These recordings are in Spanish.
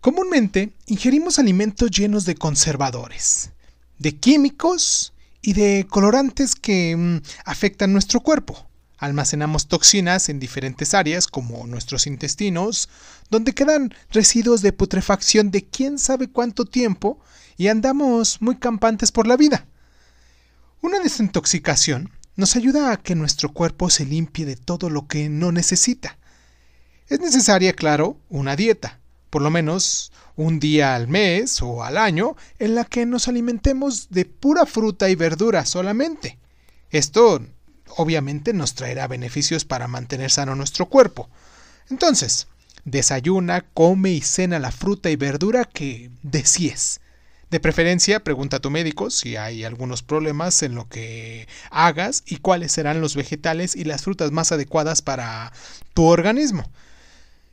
Comúnmente ingerimos alimentos llenos de conservadores, de químicos y de colorantes que mm, afectan nuestro cuerpo. Almacenamos toxinas en diferentes áreas como nuestros intestinos, donde quedan residuos de putrefacción de quién sabe cuánto tiempo y andamos muy campantes por la vida. Una desintoxicación nos ayuda a que nuestro cuerpo se limpie de todo lo que no necesita. Es necesaria, claro, una dieta, por lo menos un día al mes o al año, en la que nos alimentemos de pura fruta y verdura solamente. Esto obviamente nos traerá beneficios para mantener sano nuestro cuerpo. Entonces, desayuna, come y cena la fruta y verdura que desees. De preferencia, pregunta a tu médico si hay algunos problemas en lo que hagas y cuáles serán los vegetales y las frutas más adecuadas para tu organismo.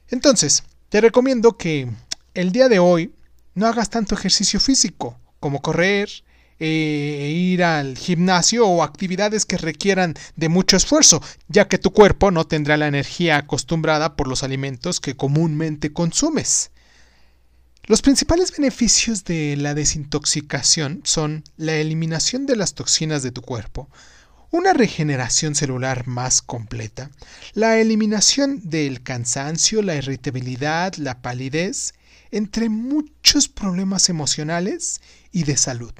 Entonces, te recomiendo que el día de hoy no hagas tanto ejercicio físico como correr, e ir al gimnasio o actividades que requieran de mucho esfuerzo, ya que tu cuerpo no tendrá la energía acostumbrada por los alimentos que comúnmente consumes. Los principales beneficios de la desintoxicación son la eliminación de las toxinas de tu cuerpo, una regeneración celular más completa, la eliminación del cansancio, la irritabilidad, la palidez, entre muchos problemas emocionales y de salud.